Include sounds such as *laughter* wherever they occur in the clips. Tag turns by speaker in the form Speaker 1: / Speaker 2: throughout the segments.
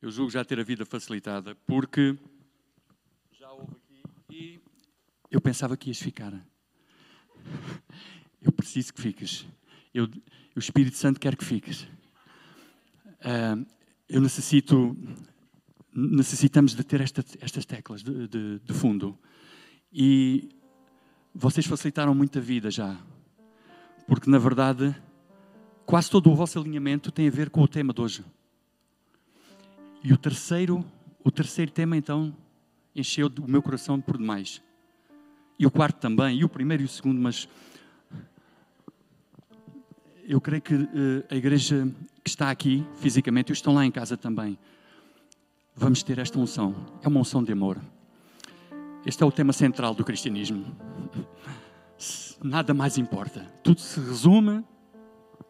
Speaker 1: eu julgo já ter a vida facilitada, porque já houve aqui e eu pensava que ias ficar. Eu preciso que fiques. Eu, o Espírito Santo quer que fiques. Uh, eu necessito, necessitamos de ter esta, estas teclas de, de, de fundo. E vocês facilitaram muita vida já. Porque, na verdade, quase todo o vosso alinhamento tem a ver com o tema de hoje. E o terceiro, o terceiro tema, então, encheu o meu coração por demais. E o quarto também, e o primeiro e o segundo, mas eu creio que uh, a igreja que está aqui fisicamente, e estão lá em casa também, vamos ter esta unção. É uma unção de amor. Este é o tema central do cristianismo. Nada mais importa. Tudo se resume,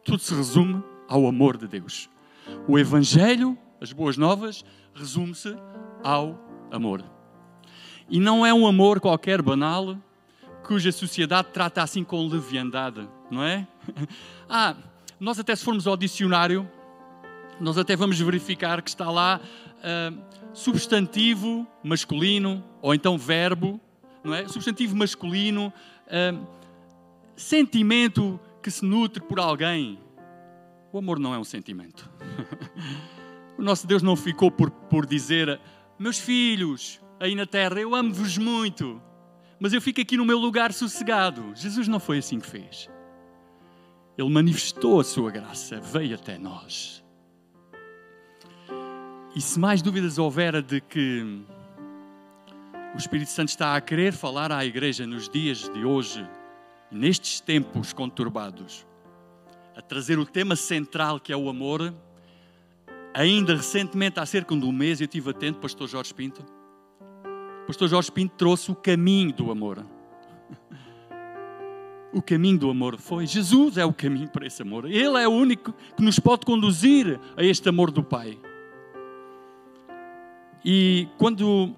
Speaker 1: tudo se resume ao amor de Deus. O evangelho, as boas novas, resume-se ao amor. E não é um amor qualquer banal, cuja sociedade trata assim com leviandade, não é? *laughs* Ah, nós até se formos ao dicionário, nós até vamos verificar que está lá uh, substantivo masculino, ou então verbo, não é? Substantivo masculino, uh, sentimento que se nutre por alguém. O amor não é um sentimento. *laughs* o nosso Deus não ficou por, por dizer, meus filhos, aí na terra, eu amo-vos muito, mas eu fico aqui no meu lugar sossegado. Jesus não foi assim que fez. Ele manifestou a sua graça, veio até nós. E se mais dúvidas houver de que o Espírito Santo está a querer falar à igreja nos dias de hoje, nestes tempos conturbados, a trazer o tema central que é o amor, ainda recentemente, há cerca de um mês, eu estive atento, Pastor Jorge Pinto. Pastor Jorge Pinto trouxe o caminho do amor. O caminho do amor foi Jesus é o caminho para esse amor. Ele é o único que nos pode conduzir a este amor do Pai. E quando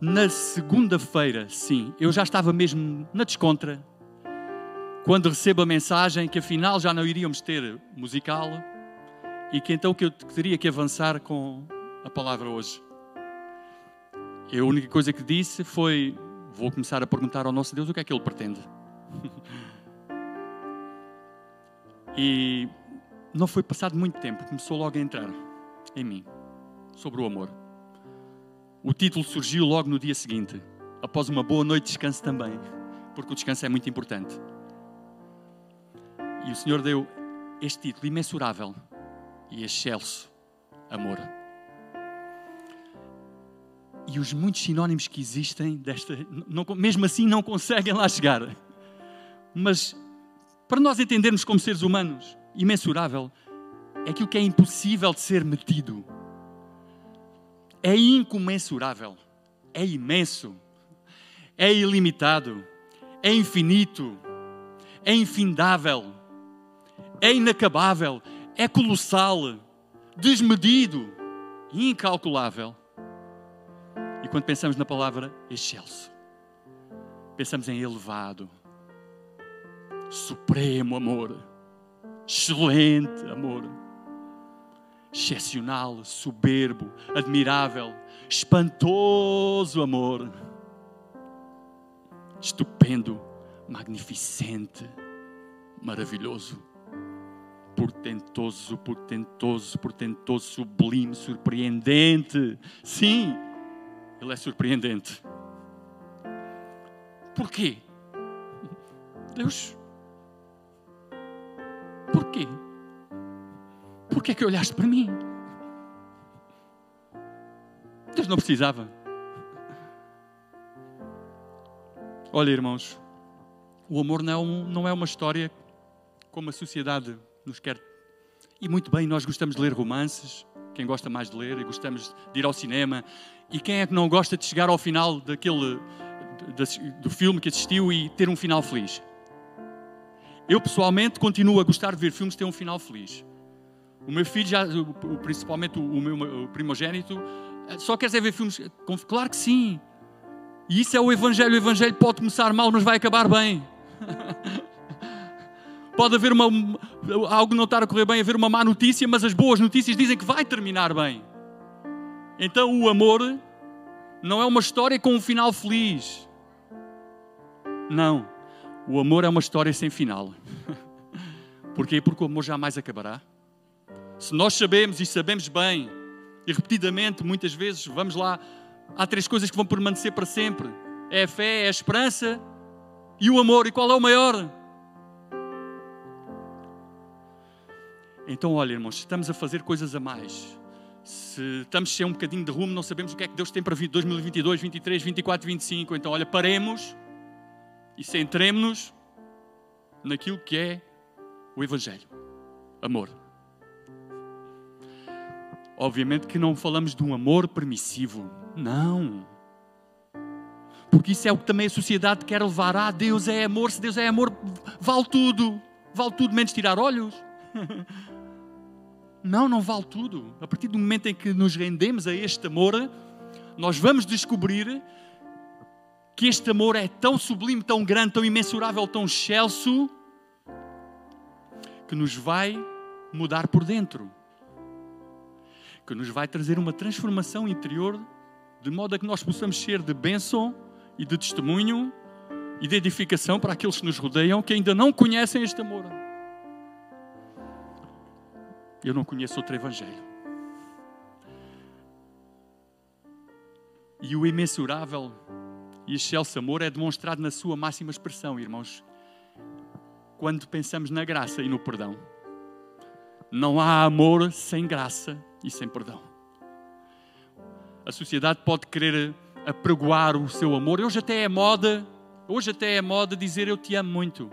Speaker 1: na segunda-feira, sim, eu já estava mesmo na descontra, quando recebo a mensagem que afinal já não iríamos ter musical e que então que eu teria que avançar com a palavra hoje. E a única coisa que disse foi: vou começar a perguntar ao nosso Deus o que é que Ele pretende. *laughs* e não foi passado muito tempo, começou logo a entrar em mim sobre o amor. O título surgiu logo no dia seguinte, após uma boa noite de descanso também, porque o descanso é muito importante. E o Senhor deu este título imensurável e excelso amor. E os muitos sinónimos que existem desta, não, mesmo assim não conseguem lá chegar. Mas para nós entendermos como seres humanos, imensurável é aquilo que é impossível de ser metido. É incomensurável, é imenso, é ilimitado, é infinito, é infindável, é inacabável, é colossal, desmedido, incalculável. E quando pensamos na palavra excelso, pensamos em elevado, supremo amor, excelente amor, excepcional, soberbo, admirável, espantoso amor, estupendo, magnificente, maravilhoso, portentoso, portentoso, portentoso, sublime, surpreendente. Sim, ele é surpreendente. Por quê? Deus Porquê? Por que é que olhaste para mim? Deus não precisava. Olha, irmãos, o amor não é, um, não é uma história como a sociedade nos quer. E muito bem, nós gostamos de ler romances, quem gosta mais de ler, e gostamos de ir ao cinema. E quem é que não gosta de chegar ao final daquele do filme que assistiu e ter um final feliz? Eu pessoalmente continuo a gostar de ver filmes que têm um final feliz. O meu filho, já, principalmente o meu primogênito, eh, só quer ver filmes. Claro que sim. E isso é o Evangelho. O Evangelho pode começar mal, mas vai acabar bem. *laughs* pode haver uma, algo não estar a correr bem, haver uma má notícia, mas as boas notícias dizem que vai terminar bem. Então o amor não é uma história com um final feliz. Não. O amor é uma história sem final. *laughs* Porquê? Porque o amor jamais acabará. Se nós sabemos e sabemos bem, e repetidamente, muitas vezes, vamos lá, há três coisas que vão permanecer para sempre: é a fé, é a esperança e o amor. E qual é o maior? Então, olha, irmãos, estamos a fazer coisas a mais. Se estamos sem um bocadinho de rumo, não sabemos o que é que Deus tem para 2022, 23, 24, 25. Então, olha, paremos e centremos-nos naquilo que é o Evangelho. Amor. Obviamente que não falamos de um amor permissivo. Não. Porque isso é o que também a sociedade quer levar. Ah, Deus é amor. Se Deus é amor, vale tudo. Vale tudo menos tirar olhos. *laughs* Não, não vale tudo. A partir do momento em que nos rendemos a este amor, nós vamos descobrir que este amor é tão sublime, tão grande, tão imensurável, tão excelso, que nos vai mudar por dentro, que nos vai trazer uma transformação interior, de modo a que nós possamos ser de bênção e de testemunho e de edificação para aqueles que nos rodeiam que ainda não conhecem este amor. Eu não conheço outro evangelho. E o imensurável e excelso amor é demonstrado na sua máxima expressão, irmãos quando pensamos na graça e no perdão. Não há amor sem graça e sem perdão. A sociedade pode querer apregoar o seu amor. Hoje até é moda, hoje até é moda dizer eu te amo muito.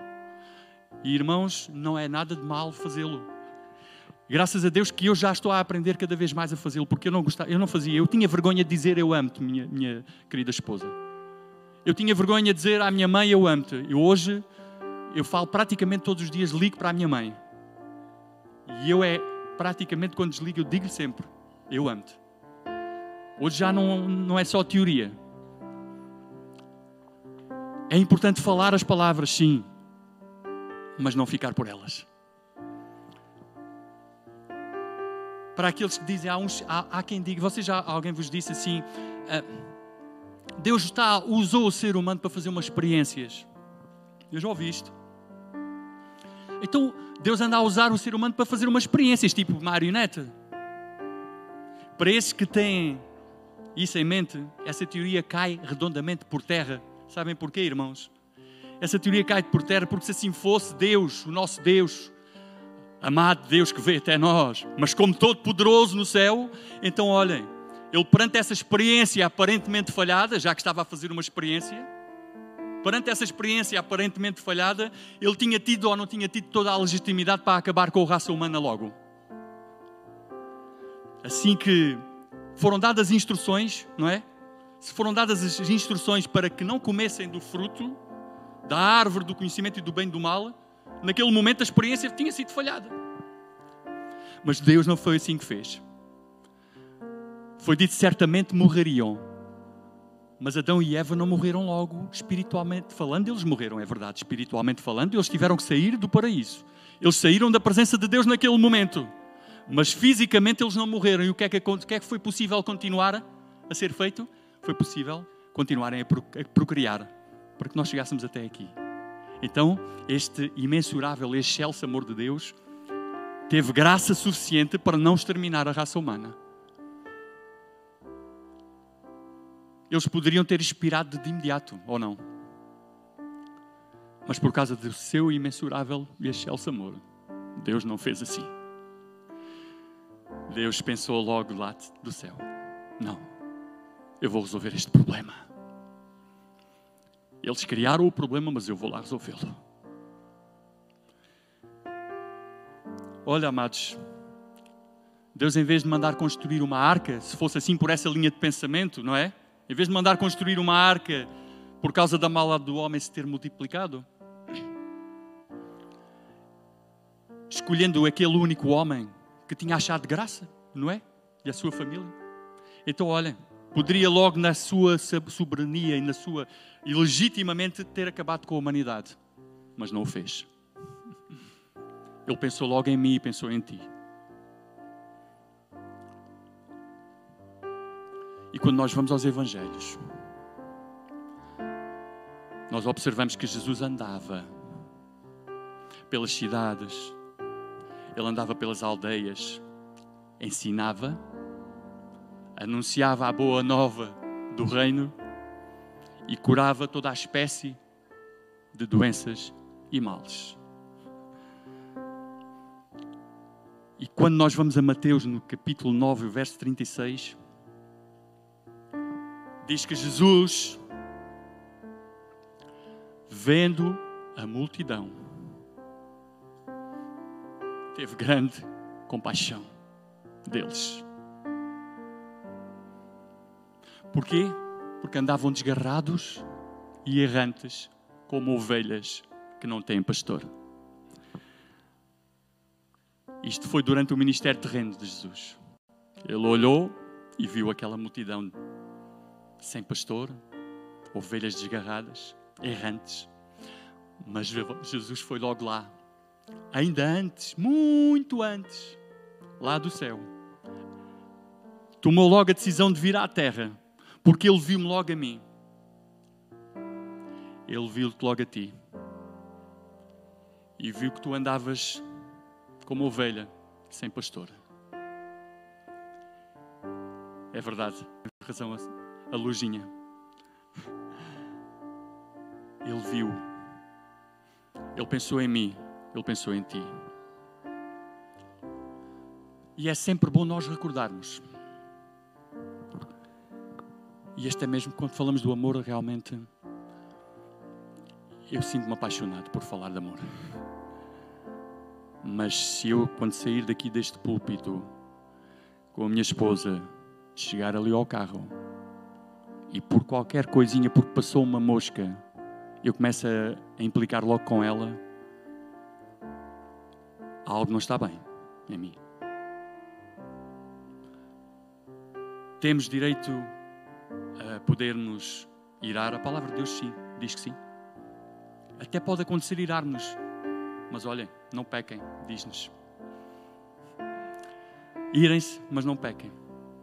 Speaker 1: E irmãos, não é nada de mal fazê-lo. Graças a Deus que eu já estou a aprender cada vez mais a fazê-lo, porque eu não gostava, eu não fazia, eu tinha vergonha de dizer eu amo-te, minha, minha querida esposa. Eu tinha vergonha de dizer à minha mãe eu amo-te. E hoje eu falo praticamente todos os dias, ligo para a minha mãe. E eu é, praticamente quando desligo, eu digo-lhe sempre: Eu amo-te. Hoje já não, não é só teoria. É importante falar as palavras, sim, mas não ficar por elas. Para aqueles que dizem, há, uns, há, há quem diga, vocês já alguém vos disse assim, ah, Deus está, usou o ser humano para fazer umas experiências. Eu já ouvi isto. Então Deus anda a usar o ser humano para fazer umas experiências, tipo marionete. Para esses que têm isso em mente, essa teoria cai redondamente por terra. Sabem porquê, irmãos? Essa teoria cai por terra porque se assim fosse Deus, o nosso Deus, amado Deus que veio até nós, mas como todo poderoso no céu, então olhem, ele perante essa experiência aparentemente falhada, já que estava a fazer uma experiência, perante essa experiência aparentemente falhada, ele tinha tido ou não tinha tido toda a legitimidade para acabar com a raça humana logo. Assim que foram dadas instruções, não é? Se foram dadas as instruções para que não comessem do fruto da árvore do conhecimento e do bem e do mal, naquele momento a experiência tinha sido falhada. Mas Deus não foi assim que fez. Foi dito certamente morreriam mas Adão e Eva não morreram logo, espiritualmente falando, eles morreram, é verdade, espiritualmente falando, eles tiveram que sair do paraíso. Eles saíram da presença de Deus naquele momento, mas fisicamente eles não morreram. E o que é que, o que, é que foi possível continuar a ser feito? Foi possível continuarem a procriar, para que nós chegássemos até aqui. Então, este imensurável, excelso amor de Deus teve graça suficiente para não exterminar a raça humana. eles poderiam ter expirado de imediato, ou não? Mas por causa do seu imensurável e excelso amor, Deus não fez assim. Deus pensou logo lá do céu: não, eu vou resolver este problema. Eles criaram o problema, mas eu vou lá resolvê-lo. Olha, amados, Deus, em vez de mandar construir uma arca, se fosse assim por essa linha de pensamento, não é? Em vez de mandar construir uma arca por causa da maldade do homem se ter multiplicado, escolhendo aquele único homem que tinha achado graça, não é? E a sua família. Então, olhem, poderia logo na sua soberania e na sua e legitimamente ter acabado com a humanidade, mas não o fez. Ele pensou logo em mim e pensou em ti. E quando nós vamos aos Evangelhos, nós observamos que Jesus andava pelas cidades, ele andava pelas aldeias, ensinava, anunciava a boa nova do reino e curava toda a espécie de doenças e males. E quando nós vamos a Mateus, no capítulo 9, verso 36, diz que Jesus, vendo a multidão, teve grande compaixão deles. Porquê? Porque andavam desgarrados e errantes, como ovelhas que não têm pastor. Isto foi durante o ministério terreno de Jesus. Ele olhou e viu aquela multidão sem pastor, ovelhas desgarradas, errantes. Mas Jesus foi logo lá, ainda antes, muito antes, lá do céu. Tomou logo a decisão de vir à terra, porque ele viu-me logo a mim. Ele viu-te logo a ti. E viu que tu andavas como ovelha sem pastor. É verdade, tem razão a lujinha. Ele viu, ele pensou em mim, ele pensou em ti. E é sempre bom nós recordarmos. E este é mesmo quando falamos do amor, realmente eu sinto-me apaixonado por falar de amor. Mas se eu, quando sair daqui deste púlpito com a minha esposa, chegar ali ao carro e por qualquer coisinha, porque passou uma mosca, eu começo a, implicar logo com ela, algo não está bem em mim. Temos direito a podermos irar? A palavra de Deus, sim, diz que sim. Até pode acontecer irarmos, mas olhem, não pequem, diz-nos. Irem-se, mas não pequem.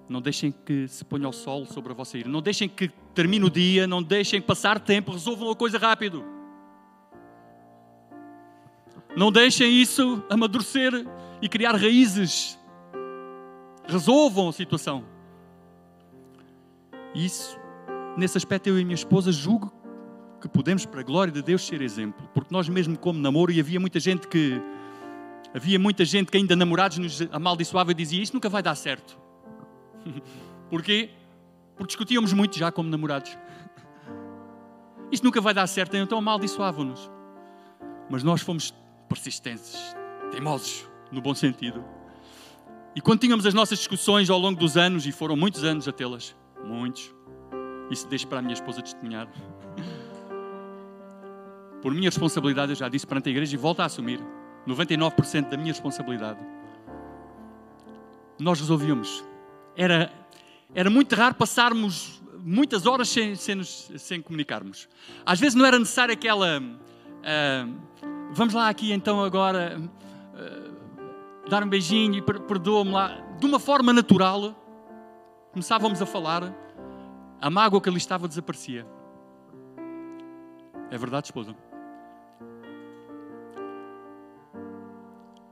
Speaker 1: Não deixem que se ponha o sol sobre a vossa ira. Não deixem que termine o dia. Não deixem passar tempo. Resolvam a coisa rápido. Não deixem isso amadurecer e criar raízes. Resolvam a situação. Isso, nesse aspecto, eu e minha esposa julgo que podemos, para a glória de Deus, ser exemplo. Porque nós mesmo como namoro, e havia muita gente que havia muita gente que ainda namorados nos amaldiçoava e dizia isto nunca vai dar certo. *laughs* Porquê? Porque discutíamos muito já como namorados. *laughs* Isto nunca vai dar certo, então amaldiçoavam-nos. Mas nós fomos persistentes, teimosos, no bom sentido. E quando tínhamos as nossas discussões ao longo dos anos, e foram muitos anos a tê-las, muitos, isso deixo para a minha esposa testemunhar. Por minha responsabilidade, eu já disse perante a igreja e volto a assumir 99% da minha responsabilidade. Nós resolvíamos era, era muito raro passarmos muitas horas sem, sem, nos, sem comunicarmos. Às vezes não era necessário aquela. Uh, vamos lá aqui então agora uh, dar um beijinho e perdoa-me lá. De uma forma natural, começávamos a falar, a mágoa que ali estava desaparecia. É verdade, esposa?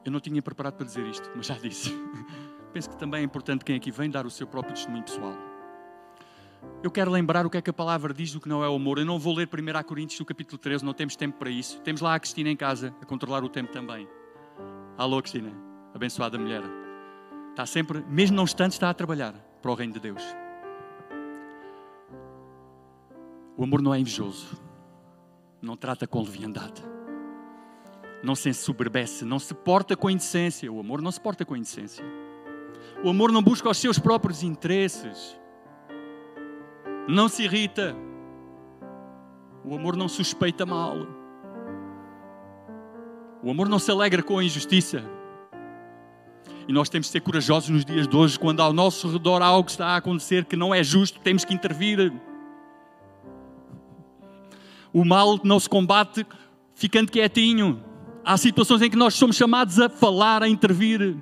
Speaker 1: Eu não tinha preparado para dizer isto, mas já disse. *laughs* penso que também é importante quem aqui vem dar o seu próprio testemunho pessoal. Eu quero lembrar o que é que a palavra diz do que não é o amor. Eu não vou ler 1 Coríntios, no capítulo 13, não temos tempo para isso. Temos lá a Cristina em casa, a controlar o tempo também. Alô, Cristina, abençoada mulher. Está sempre, mesmo não estando, está a trabalhar para o reino de Deus. O amor não é invejoso, não trata com leviandade, não se ensoberbece, não se porta com indecência. O amor não se porta com indecência. O amor não busca os seus próprios interesses. Não se irrita. O amor não suspeita mal. O amor não se alegra com a injustiça. E nós temos de ser corajosos nos dias de hoje, quando ao nosso redor algo está a acontecer que não é justo, temos que intervir. O mal não se combate ficando quietinho. Há situações em que nós somos chamados a falar, a intervir.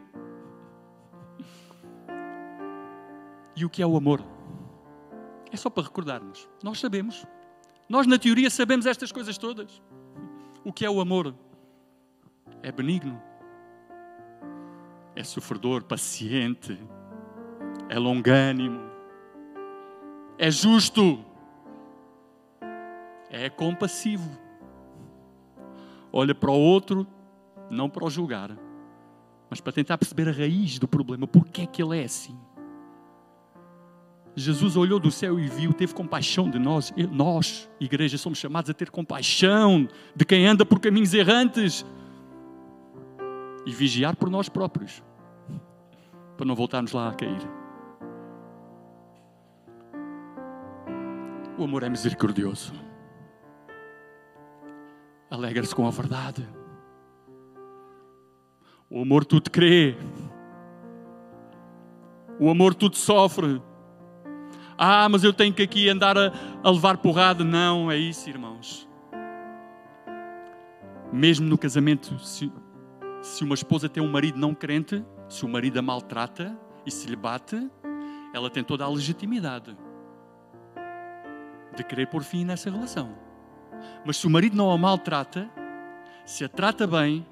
Speaker 1: E o que é o amor? É só para recordarmos. Nós sabemos. Nós, na teoria, sabemos estas coisas todas. O que é o amor? É benigno, é sofredor, paciente, é longânimo, é justo, é compassivo. Olha para o outro, não para o julgar, mas para tentar perceber a raiz do problema, porque é que ele é assim. Jesus olhou do céu e viu, teve compaixão de nós. Nós, igreja, somos chamados a ter compaixão de quem anda por caminhos errantes e vigiar por nós próprios, para não voltarmos lá a cair. O amor é misericordioso. Alegra-se com a verdade. O amor tudo crê. O amor tudo sofre. Ah, mas eu tenho que aqui andar a, a levar porrada. Não, é isso, irmãos. Mesmo no casamento, se, uma esposa tem um marido não crente, se o marido a maltrata e se lhe bate, ela tem toda a legitimidade de querer pôr fim nessa relação. Mas se o marido não a maltrata, se a trata bem,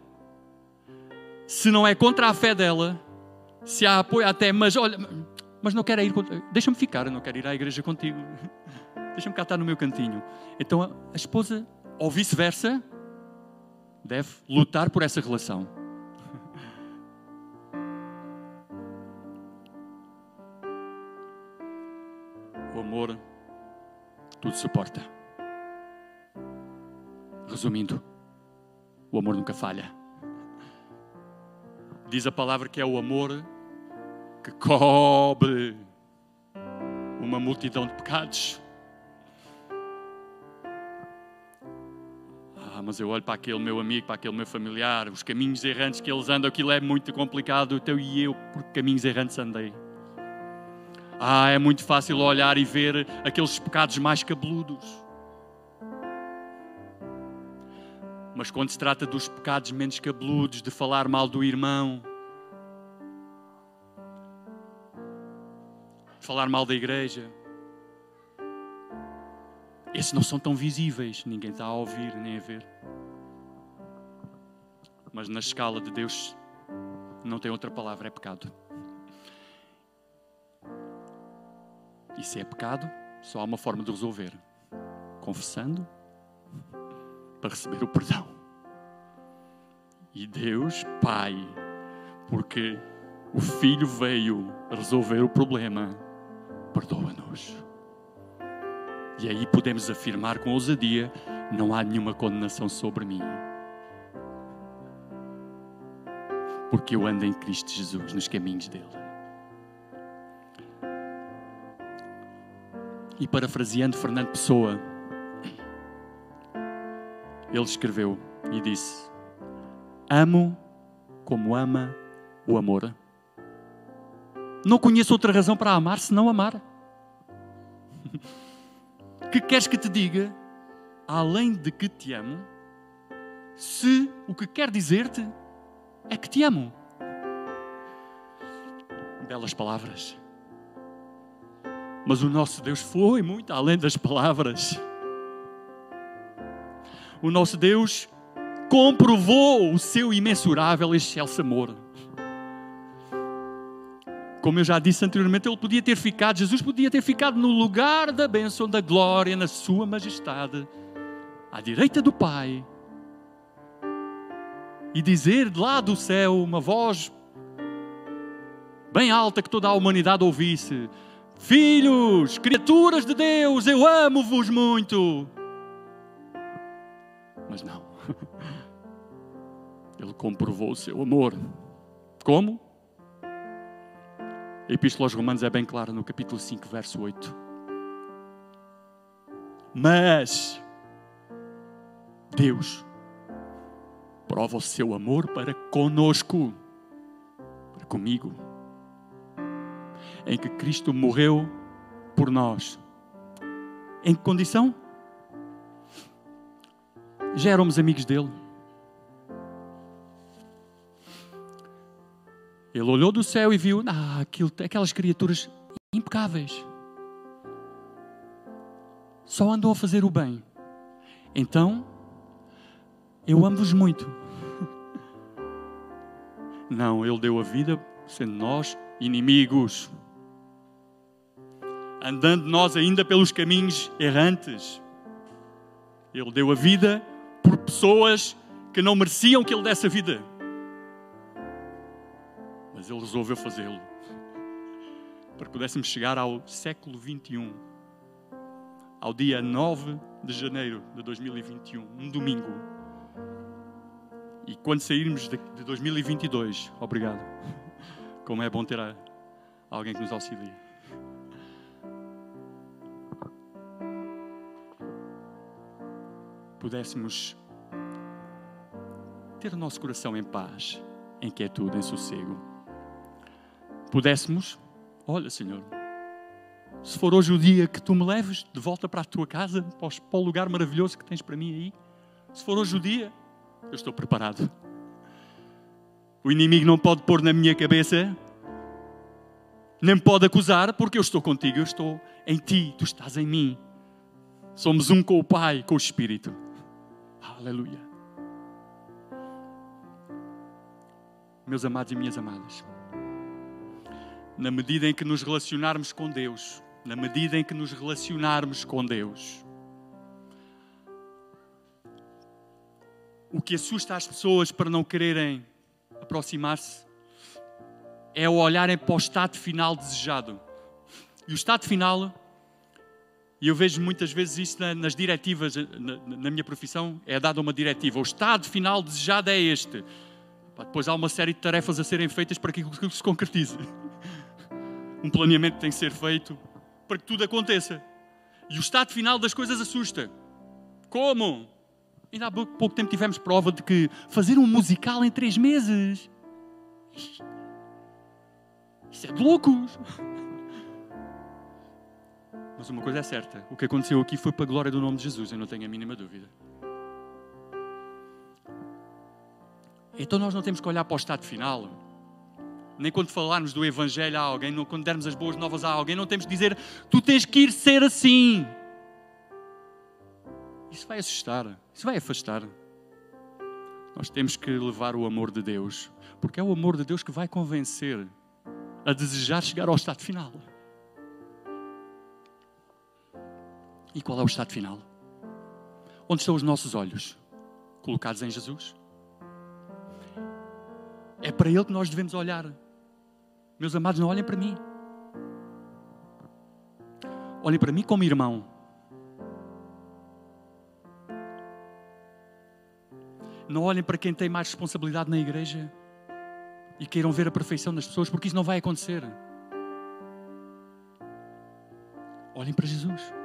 Speaker 1: se não é contra a fé dela, se a apoia até, mas olha, mas não quero ir, deixa-me ficar, eu não quero ir à igreja contigo, *laughs* deixa-me cá estar no meu cantinho. Então a esposa, ou vice-versa, deve lutar por essa relação. Tudo suporta. Resumindo, o amor nunca falha. Diz a palavra que é o amor que cobre uma multidão de pecados. Ah, mas eu olho para aquele meu amigo, para aquele meu familiar, os caminhos errantes que eles andam, aquilo é muito complicado, então e eu por caminhos errantes andei. Ah, é muito fácil olhar e ver aqueles pecados mais cabeludos. Mas quando se trata dos pecados menos cabeludos, de falar mal do irmão, de falar mal da igreja, esses não são tão visíveis, ninguém está a ouvir nem a ver. Mas na escala de Deus não tem outra palavra, é pecado. E se é pecado, só há uma forma de resolver: confessando para receber o perdão. E Deus, Pai, porque o Filho veio resolver o problema, perdoa-nos. E aí podemos afirmar com ousadia: não há nenhuma condenação sobre mim. Porque eu ando em Cristo Jesus, nos caminhos dele. E parafraseando Fernando Pessoa, ele escreveu e disse: Amo como ama o amor. Não conheço outra razão para amar senão amar. *laughs* Que queres que te diga, além de que te amo, se o que quer dizer-te é que te amo? Belas palavras. Mas o nosso Deus foi muito além das palavras. O nosso Deus comprovou o seu imensurável e excelso amor. Como eu já disse anteriormente, ele podia ter ficado, Jesus podia ter ficado no lugar da bênção, da glória, na sua majestade, à direita do Pai, e dizer lá do céu uma voz bem alta que toda a humanidade ouvisse: Filhos, criaturas de Deus, eu amo-vos muito. Mas não. *laughs* Ele comprovou o seu amor. Como? A Epístola aos Romanos é bem clara no capítulo 5, verso 8. Mas Deus prova o seu amor para conosco, para comigo em que Cristo morreu por nós. Em que condição? Já éramos amigos dele. Ele olhou do céu e viu ah, aquilo, aquelas criaturas impecáveis. só andam a fazer o bem. Então, eu amo-vos muito. *laughs* Não, Ele deu a vida sendo nós inimigos. Andando nós ainda pelos caminhos errantes. Ele deu a vida por pessoas que não mereciam que Ele desse a vida. Mas Ele resolveu fazê-lo para que pudéssemos chegar ao século 21, ao dia 9 de janeiro de 2021, um domingo. E quando sairmos de 2022, obrigado. Como é bom ter alguém que nos auxilie. Pudéssemos ter o nosso coração em paz, em quietude, em sossego. Pudéssemos Olha, Senhor, se for hoje o dia que tu me leves de volta para a tua casa, para o lugar maravilhoso que tens para mim aí, se for hoje o dia, eu estou preparado. O inimigo não pode pôr na minha cabeça, nem pode acusar, porque eu estou contigo, eu estou em ti, tu estás em mim. Somos um com o Pai, com o Espírito. Aleluia. Meus amados e minhas amadas na medida em que nos relacionarmos com Deus, na medida em que nos relacionarmos com Deus. O que assusta as pessoas para não quererem aproximar-se é o olharem para o estado final desejado. E o estado final, e eu vejo muitas vezes isso nas diretivas, na, na minha profissão, é dada uma diretiva. O estado final desejado é este. Depois há uma série de tarefas a serem feitas para que aquilo se concretize *laughs* um planeamento tem que ser feito para que tudo aconteça. E o estado final das coisas assusta. Como? Ainda há pouco tempo tivemos prova de que fazer um musical em três meses. Isso é de loucos. *laughs* Mas uma coisa é certa: o que aconteceu aqui foi para a glória do nome de Jesus, eu não tenho a mínima dúvida. Então nós não temos que olhar para o estado final nem quando falarmos do Evangelho a alguém, não, quando dermos as boas novas a alguém, não temos que dizer tu tens que ir ser assim. Isso vai assustar, isso vai afastar. Nós temos que levar o amor de Deus, porque é o amor de Deus que vai convencer a desejar chegar ao estado final. E qual é o estado final? Onde estão os nossos olhos? Colocados em Jesus? É para Ele que nós devemos olhar. Meus amados, não olhem para mim. Olhem para mim como irmão. Não olhem para quem tem mais responsabilidade na igreja e queiram ver a perfeição das pessoas, porque isso não vai acontecer. Olhem para Jesus.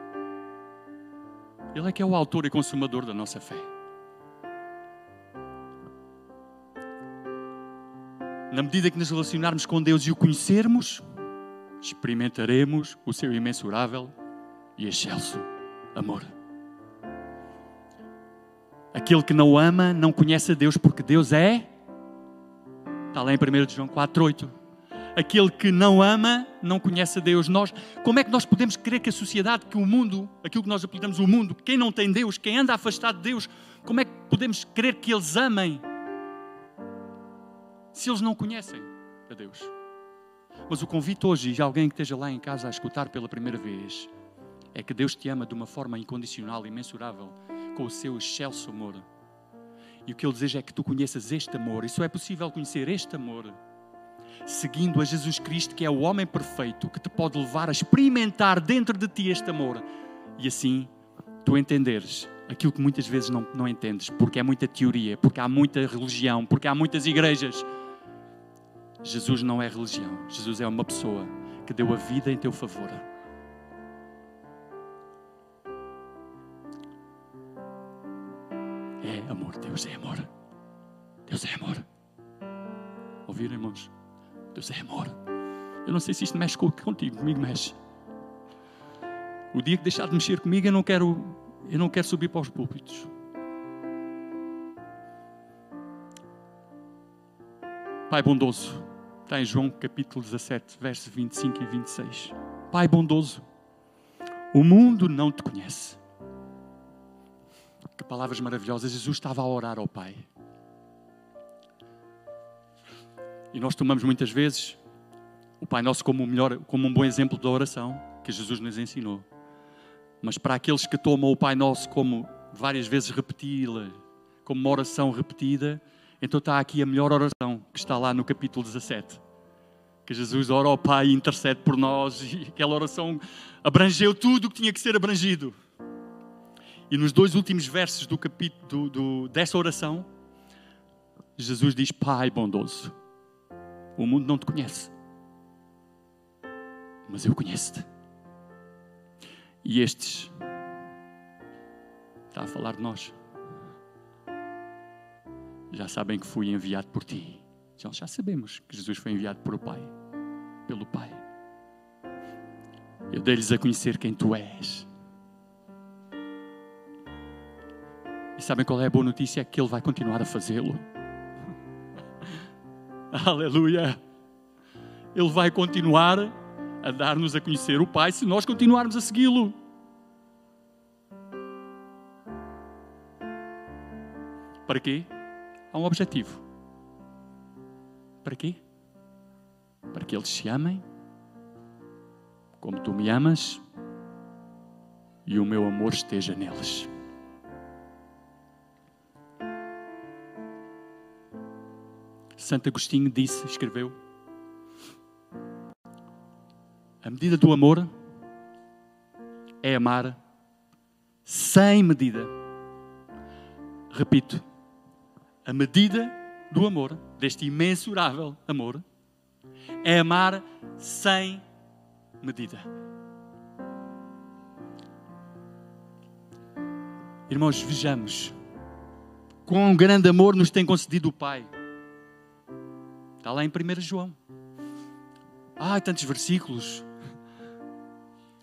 Speaker 1: Ele é que é o autor e consumador da nossa fé. na medida que nos relacionarmos com Deus e o conhecermos, experimentaremos o seu imensurável e excelso amor. Aquele que não ama não conhece a Deus porque Deus é. Está lá em 1 João 4,8. Aquele que não ama não conhece a Deus. Nós, como é que nós podemos crer que a sociedade, que o mundo, aquilo que nós apelidamos o mundo, quem não tem Deus, quem anda afastado de Deus, como é que podemos crer que eles amem se eles não conhecem a Deus. Mas o convite hoje, e alguém que esteja lá em casa a escutar pela primeira vez, é que Deus te ama de uma forma incondicional, imensurável, com o seu excelso amor. E o que Ele deseja é que tu conheças este amor. E só é possível conhecer este amor seguindo a Jesus Cristo, que é o homem perfeito, que te pode levar a experimentar dentro de ti este amor. E assim tu entenderes aquilo que muitas vezes não, não entendes, porque é muita teoria, porque há muita religião, porque há muitas igrejas Jesus não é religião. Jesus é uma pessoa que deu a vida em teu favor. É amor. Deus é amor. Deus é amor. Ouviram, irmãos? Deus é amor. Eu não sei se isto mexe contigo, comigo mexe. O dia que deixar de mexer comigo, eu não quero, eu não quero subir para os púlpitos. Pai bondoso, Está em João capítulo 17, versos 25 e 26. Pai bondoso, O mundo não te conhece. Que palavras maravilhosas. Jesus estava a orar ao Pai. E nós tomamos muitas vezes o Pai Nosso como, melhor, como um bom exemplo da oração que Jesus nos ensinou. Mas para aqueles que tomam o Pai Nosso como várias vezes repeti-la, como uma oração repetida, então está aqui a melhor oração que está lá no capítulo 17. Que Jesus ora ao Pai e intercede por nós, e aquela oração abrangeu tudo o que tinha que ser abrangido. E nos dois últimos versos do capítulo do, do, dessa oração, Jesus diz: Pai bondoso, o mundo não te conhece, mas eu conheço-te. E estes está a falar de nós. Já sabem que fui enviado por ti. Já, já sabemos que Jesus foi enviado por o Pai, pelo Pai. Eu dei-lhes a conhecer quem tu és. E sabem qual é a boa notícia? É que Ele vai continuar a fazê-lo. Aleluia! Ele vai continuar a dar-nos a conhecer o Pai se nós continuarmos a segui-lo. Para quê? Há um objetivo. Para quê? Para que eles se amem como tu me amas e o meu amor esteja neles. Santo Agostinho disse, escreveu: A medida do amor é amar sem medida. Repito, a medida do amor, deste imensurável amor, é amar sem medida. Irmãos, vejamos quão grande amor nos tem concedido o Pai. Está lá em 1 João. Ah, tantos versículos.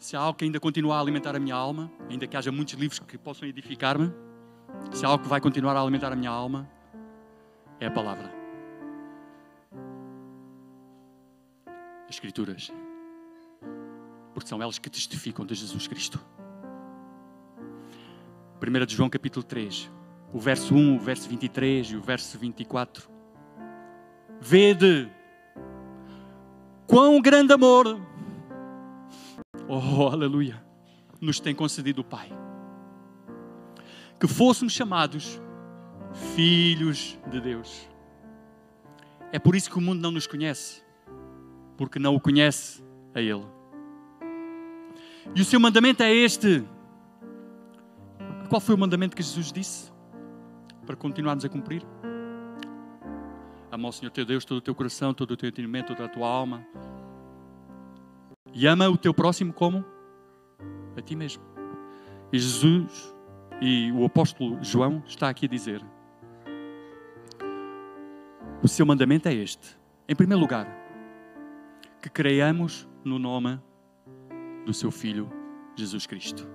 Speaker 1: Se há algo que ainda continua a alimentar a minha alma, ainda que haja muitos livros que possam edificar-me, se há algo que vai continuar a alimentar a minha alma, é a palavra. As Escrituras. Porque são elas que testificam de Jesus Cristo. 1 de João capítulo 3, o verso 1, o verso 23 e o verso 24. Vede quão grande amor, oh aleluia, nos tem concedido o Pai. Que fôssemos chamados filhos de Deus. É por isso que o mundo não nos conhece, porque não o conhece a Ele. E o seu mandamento é este. Qual foi o mandamento que Jesus disse para continuarmos a cumprir? Ama o Senhor teu Deus todo o teu coração, todo o teu entendimento, toda a tua alma. E ama o teu próximo como? A ti mesmo. E Jesus e o apóstolo João está aqui a dizer: o seu mandamento é este. Em primeiro lugar, que creiamos no nome do seu Filho Jesus Cristo.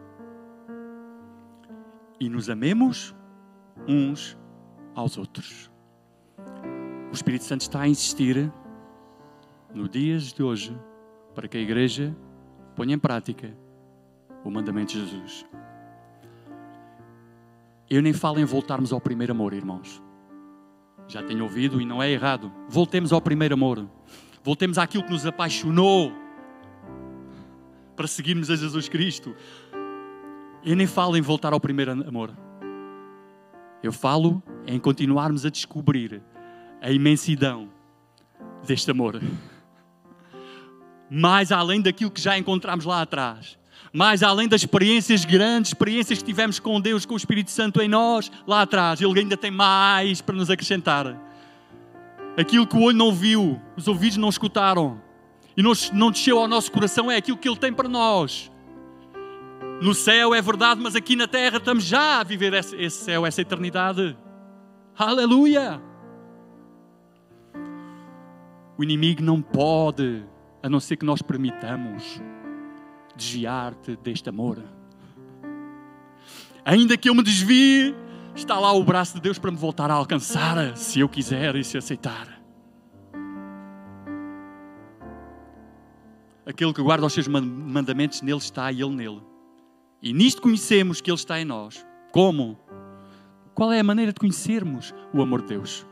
Speaker 1: E nos amemos uns aos outros. O Espírito Santo está a insistir no dias de hoje para que a igreja ponha em prática o mandamento de Jesus. Eu nem falo em voltarmos ao primeiro amor, irmãos. Já tenho ouvido e não é errado. Voltemos ao primeiro amor. Voltemos àquilo que nos apaixonou para seguirmos a Jesus Cristo. Eu nem falo em voltar ao primeiro amor. Eu falo em continuarmos a descobrir a imensidão deste amor. Mais além daquilo que já encontramos lá atrás. Mais além das experiências grandes, experiências que tivemos com Deus, com o Espírito Santo em nós, lá atrás, Ele ainda tem mais para nos acrescentar. Aquilo que o olho não viu, os ouvidos não escutaram e não desceu ao nosso coração é aquilo que Ele tem para nós. No céu é verdade, mas aqui na terra estamos já a viver esse céu, essa eternidade. Aleluia! O inimigo não pode, a não ser que nós permitamos, desviar-te deste amor. Ainda que eu me desvie, está lá o braço de Deus para me voltar a alcançar, se eu quiser e se aceitar. Aquele que guarda os seus mandamentos, nele está e ele nele. E nisto conhecemos que Ele está em nós. Como? Qual é a maneira de conhecermos o amor de Deus?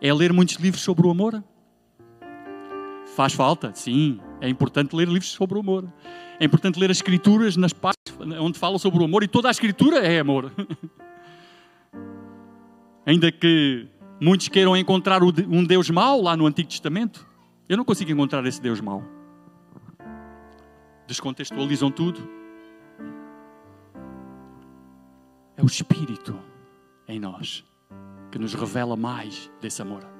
Speaker 1: É ler muitos livros sobre o amor? Faz falta? Sim. É importante ler livros sobre o amor. É importante ler as escrituras nas partes onde falam sobre o amor e toda a escritura é amor. *laughs* Ainda que muitos queiram encontrar um Deus mau lá no Antigo Testamento, eu não consigo encontrar esse Deus mau. Descontextualizam tudo. É o Espírito em nós que nos revela mais desse amor.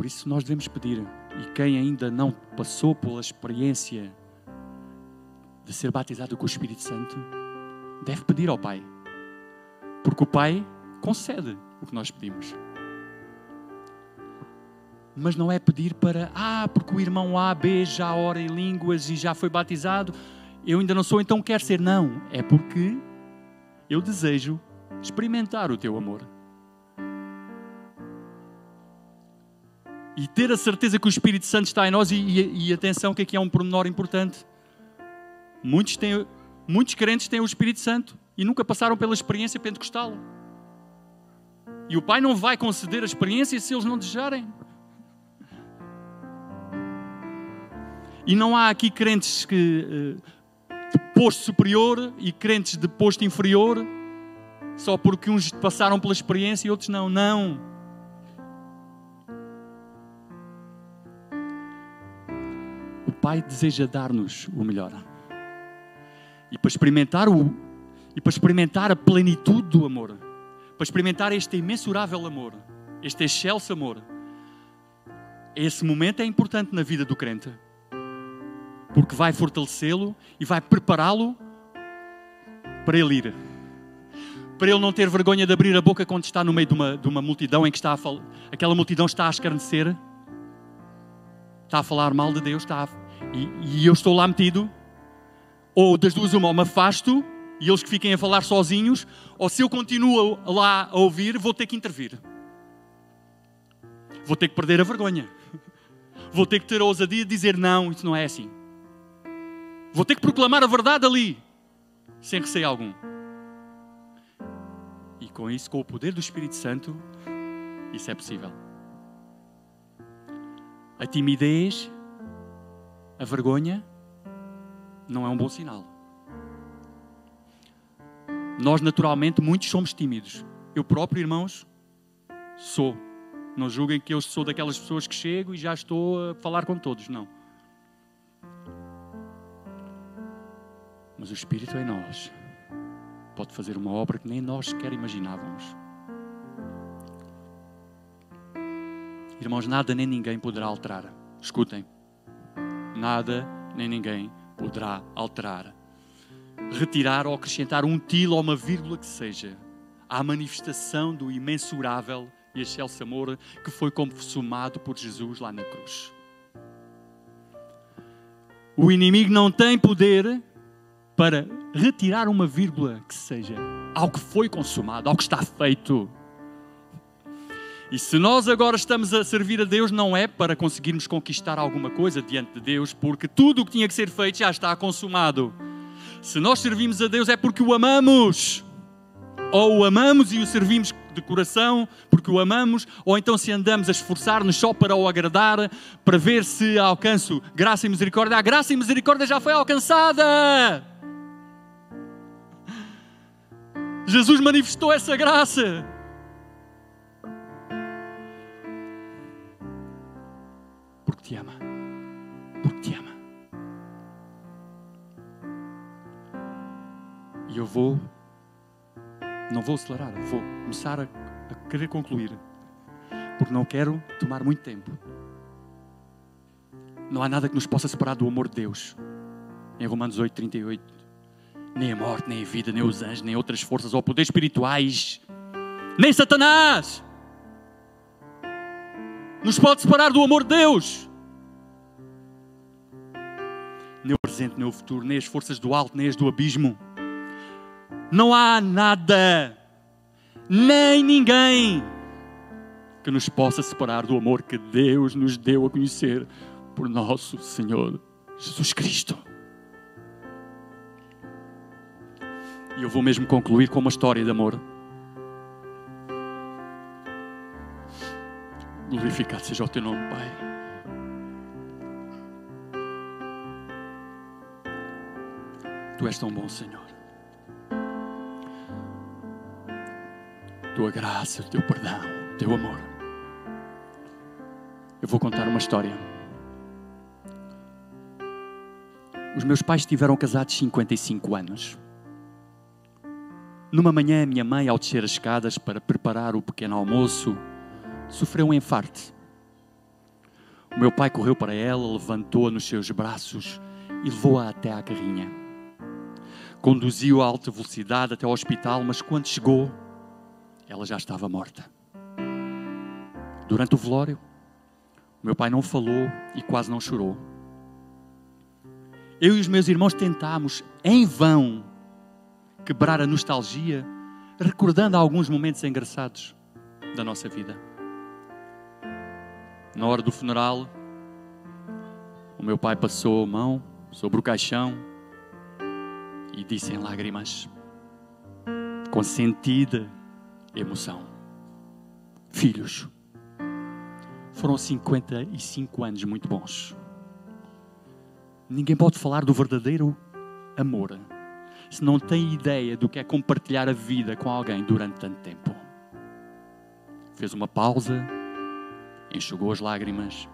Speaker 1: Por isso nós devemos pedir, e quem ainda não passou pela experiência de ser batizado com o Espírito Santo, deve pedir ao Pai. Porque o Pai concede o que nós pedimos. Mas não é pedir para, ah, porque o irmão A, B já ora em línguas e já foi batizado, eu ainda não sou, então quero ser. Não, é porque eu desejo experimentar o teu amor. E ter a certeza que o Espírito Santo está em nós, e, e, e atenção, que aqui é um pormenor importante. Muitos, têm, muitos crentes têm o Espírito Santo e nunca passaram pela experiência pentecostal. E o Pai não vai conceder a experiência se eles não desejarem. E não há aqui crentes que, eh, de posto superior e crentes de posto inferior, só porque uns passaram pela experiência e outros não. Não. Pai deseja dar-nos o melhor. E para experimentar o e para experimentar a plenitude do amor, para experimentar este imensurável amor, este excelso amor, esse momento é importante na vida do crente. Porque vai fortalecê-lo e vai prepará-lo para ele ir. Para ele não ter vergonha de abrir a boca quando está no meio de uma, de uma multidão em que está a fal... aquela multidão está a escarnecer, está a falar mal de Deus, está a e, e eu estou lá metido, ou das duas uma, ou me afasto e eles que fiquem a falar sozinhos, ou se eu continuo lá a ouvir, vou ter que intervir. Vou ter que perder a vergonha. Vou ter que ter a ousadia de dizer não, isso não é assim. Vou ter que proclamar a verdade ali, sem receio algum. E com isso, com o poder do Espírito Santo, isso é possível. A timidez a vergonha não é um bom sinal. Nós, naturalmente, muitos somos tímidos. Eu próprio, irmãos, sou. Não julguem que eu sou daquelas pessoas que chego e já estou a falar com todos. Não. Mas o Espírito em nós pode fazer uma obra que nem nós sequer imaginávamos. Irmãos, nada nem ninguém poderá alterar. Escutem nada nem ninguém poderá alterar, retirar ou acrescentar um tilo ou uma vírgula que seja à manifestação do imensurável e excelso amor que foi consumado por Jesus lá na cruz. O inimigo não tem poder para retirar uma vírgula que seja ao que foi consumado, ao que está feito. E se nós agora estamos a servir a Deus, não é para conseguirmos conquistar alguma coisa diante de Deus, porque tudo o que tinha que ser feito já está consumado. Se nós servimos a Deus é porque o amamos. Ou o amamos e o servimos de coração porque o amamos, ou então se andamos a esforçar-nos só para o agradar, para ver se alcanço graça e misericórdia. A graça e misericórdia já foi alcançada. Jesus manifestou essa graça. Te ama. Porque te ama. E eu vou, não vou acelerar, vou começar a, a querer concluir. Porque não quero tomar muito tempo. Não há nada que nos possa separar do amor de Deus. Em Romanos 8, 38. Nem a morte, nem a vida, nem os anjos, nem outras forças ou poderes espirituais, nem Satanás nos pode separar do amor de Deus presente, nem o futuro, nem as forças do alto, nem as do abismo. Não há nada, nem ninguém que nos possa separar do amor que Deus nos deu a conhecer por nosso Senhor Jesus Cristo. E eu vou mesmo concluir com uma história de amor. Glorificado seja o teu nome, Pai. Tu és tão bom, Senhor. Tua graça, o teu perdão, o teu amor. Eu vou contar uma história. Os meus pais estiveram casados 55 anos. Numa manhã, a minha mãe, ao descer as escadas para preparar o pequeno almoço, sofreu um infarte. O meu pai correu para ela, levantou-a nos seus braços e levou-a até à carrinha. Conduziu a alta velocidade até ao hospital, mas quando chegou, ela já estava morta. Durante o velório, meu pai não falou e quase não chorou. Eu e os meus irmãos tentámos, em vão, quebrar a nostalgia, recordando alguns momentos engraçados da nossa vida. Na hora do funeral, o meu pai passou a mão sobre o caixão e disse em lágrimas, com sentida emoção: Filhos, foram 55 anos muito bons. Ninguém pode falar do verdadeiro amor se não tem ideia do que é compartilhar a vida com alguém durante tanto tempo. Fez uma pausa, enxugou as lágrimas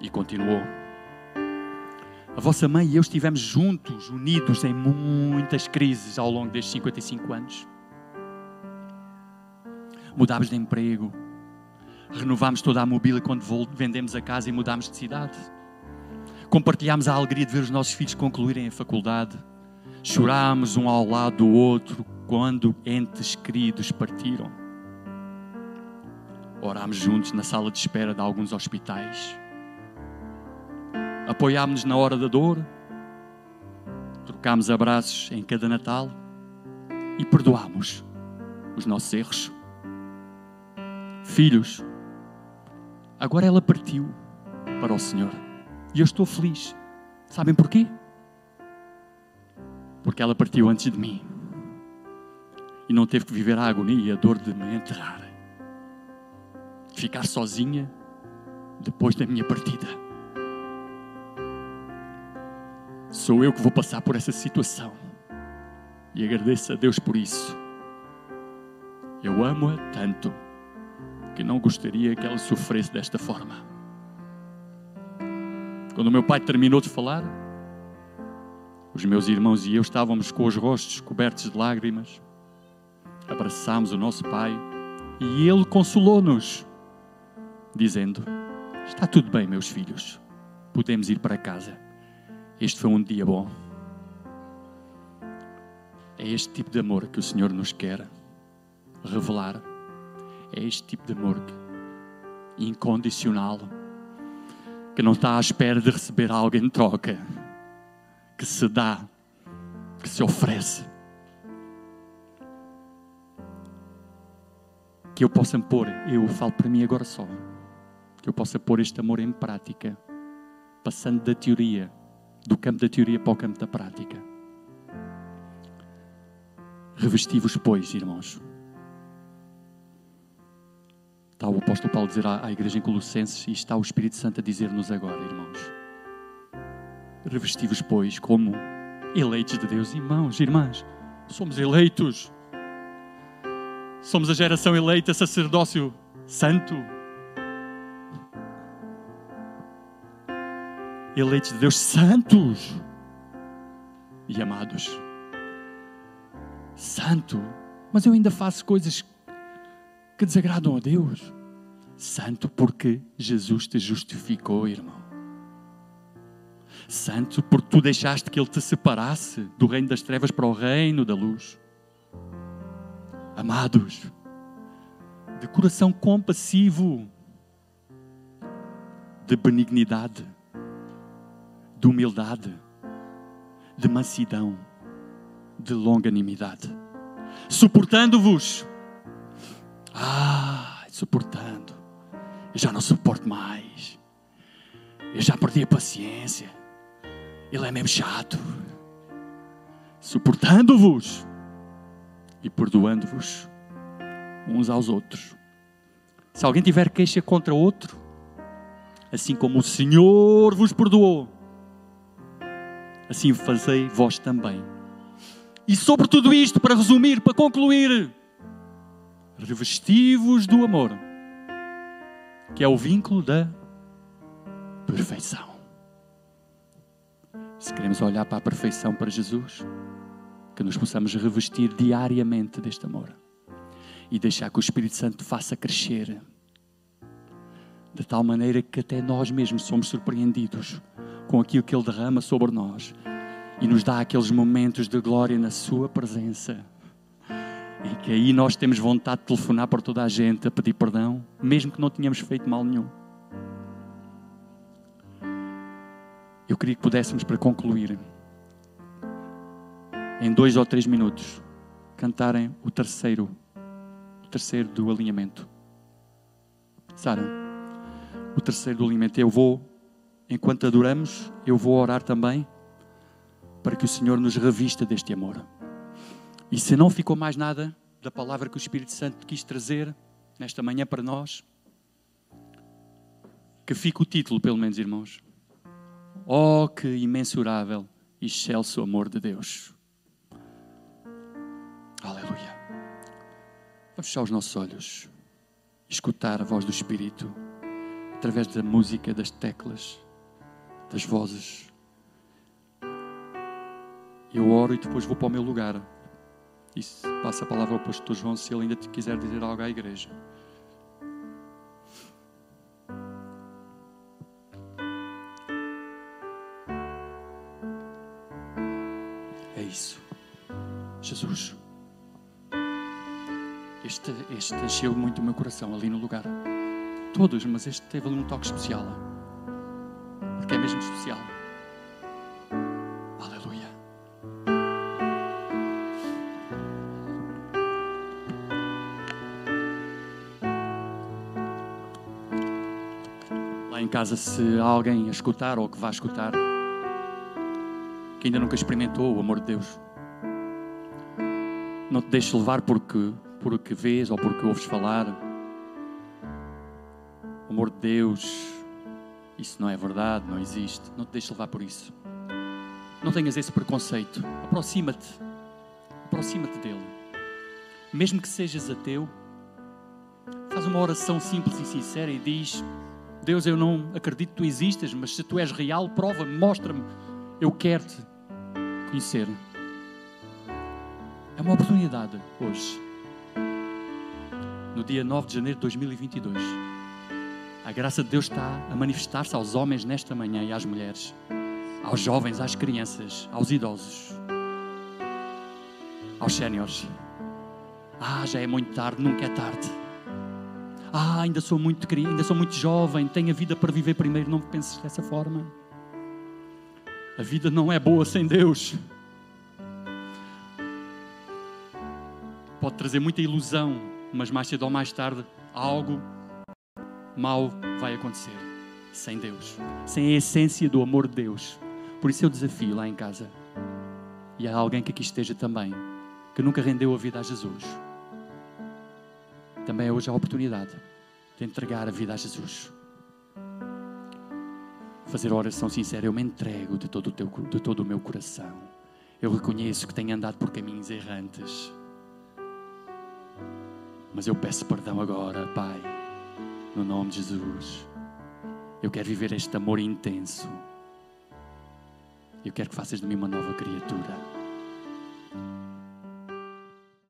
Speaker 1: e continuou. A vossa mãe e eu estivemos juntos, unidos em muitas crises ao longo destes 55 anos. Mudámos de emprego, renovámos toda a mobília quando vendemos a casa e mudámos de cidade. Compartilhámos a alegria de ver os nossos filhos concluírem a faculdade Chorámos um ao lado do outro quando entes queridos partiram. Orámos juntos na sala de espera de alguns hospitais. Apoiámos-nos na hora da dor. Trocámos abraços em cada Natal e perdoámos os nossos erros. Filhos, agora ela partiu para o Senhor e eu estou feliz. Sabem porquê? porque ela partiu antes de mim e não teve que viver a agonia e a dor de me enterrar, ficar sozinha depois da minha partida. Sou eu que vou passar por essa situação e agradeço a Deus por isso. Eu amo-a tanto que não gostaria que ela sofresse desta forma. Quando o meu pai terminou de falar, os meus irmãos e eu estávamos com os rostos cobertos de lágrimas. Abraçámos o nosso pai e ele consolou-nos, dizendo: Está tudo bem, meus filhos, podemos ir para casa. Este foi um dia bom. É este tipo de amor que o Senhor nos quer revelar. É este tipo de amor incondicional que não está à espera de receber algo em troca que se dá, que se oferece. Que eu possa pôr, eu falo para mim agora só, que eu possa pôr este amor em prática, passando da teoria, do campo da teoria para o campo da prática. Revesti-vos, pois, irmãos. Está o apóstolo Paulo a dizer à, à igreja em Colossenses e está o Espírito Santo a dizer-nos agora, irmãos Revesti-vos, pois, como eleitos de Deus. Irmãos, irmãs, somos eleitos. Somos a geração eleita, sacerdócio santo. Eleitos de Deus, santos e amados. Santo, mas eu ainda faço coisas que desagradam a Deus. Santo, porque Jesus te justificou, irmão. Santo, porque tu deixaste que Ele te separasse do reino das trevas para o reino da luz. Amados, de coração compassivo, de benignidade, de humildade, de mansidão, de longanimidade, suportando-vos. Ah, suportando. Eu já não suporto mais. Eu já perdi a paciência Ele é mesmo chato. Suportando-vos e perdoando-vos uns aos outros. Se alguém tiver queixa contra outro, assim como o Senhor vos perdoou, assim fazei vós também. E sobre tudo isto, para resumir, para concluir, revesti-vos do amor, que é o vínculo da perfeição. Se queremos olhar para a perfeição para Jesus, que nos possamos revestir diariamente deste amor e deixar que o Espírito Santo faça crescer de tal maneira que até nós mesmos somos surpreendidos com aquilo que Ele derrama sobre nós e nos dá aqueles momentos de glória na Sua presença. Em que aí nós temos vontade de telefonar para toda a gente a pedir perdão, mesmo que não tenhamos feito mal nenhum. Eu queria que pudéssemos, para concluir, em dois ou três minutos, cantarem o terceiro, o terceiro do alinhamento. Sara, o terceiro do alinhamento. Eu vou, enquanto adoramos, eu vou orar também para que o Senhor nos revista deste amor. E se não ficou mais nada da palavra que o Espírito Santo quis trazer nesta manhã para nós, que fique o título, pelo menos, irmãos. Oh, que imensurável e excelso amor de Deus. Aleluia. Vamos fechar os nossos olhos, escutar a voz do Espírito através da música, das teclas, das vozes. Eu oro e depois vou para o meu lugar. E passa a palavra ao pastor João se ele ainda te quiser dizer algo à igreja. É isso. Jesus. Este, este encheu muito o meu coração ali no lugar. Todos, mas este teve ali um toque especial. Casa, se há alguém a escutar ou que vá escutar, que ainda nunca experimentou o amor de Deus, não te deixes levar porque, por o que vês ou porque ouves falar. O amor de Deus, isso não é verdade, não existe. Não te deixes levar por isso. Não tenhas esse preconceito. Aproxima-te. Aproxima-te dele. Mesmo que sejas ateu, faz uma oração simples e sincera e diz: Deus, eu não acredito que tu existas, mas se tu és real, prova-me, mostra-me. Eu quero-te conhecer. É uma oportunidade hoje, no dia 9 de janeiro de 2022. A graça de Deus está a manifestar-se aos homens nesta manhã e às mulheres, aos jovens, às crianças, aos idosos, aos séniores. Ah, já é muito tarde, nunca é tarde. Ah, ainda sou muito ainda sou muito jovem, tenho a vida para viver primeiro. Não penses dessa forma. A vida não é boa sem Deus. Pode trazer muita ilusão, mas mais cedo ou mais tarde algo mal vai acontecer sem Deus, sem a essência do amor de Deus. Por isso eu desafio lá em casa. E há alguém que aqui esteja também, que nunca rendeu a vida a Jesus. Também é hoje a oportunidade de entregar a vida a Jesus. Fazer a oração sincera, eu me entrego de todo o, teu, de todo o meu coração. Eu reconheço que tenho andado por caminhos errantes. Mas eu peço perdão agora, Pai, no nome de Jesus. Eu quero viver este amor intenso. Eu quero que faças de mim uma nova criatura.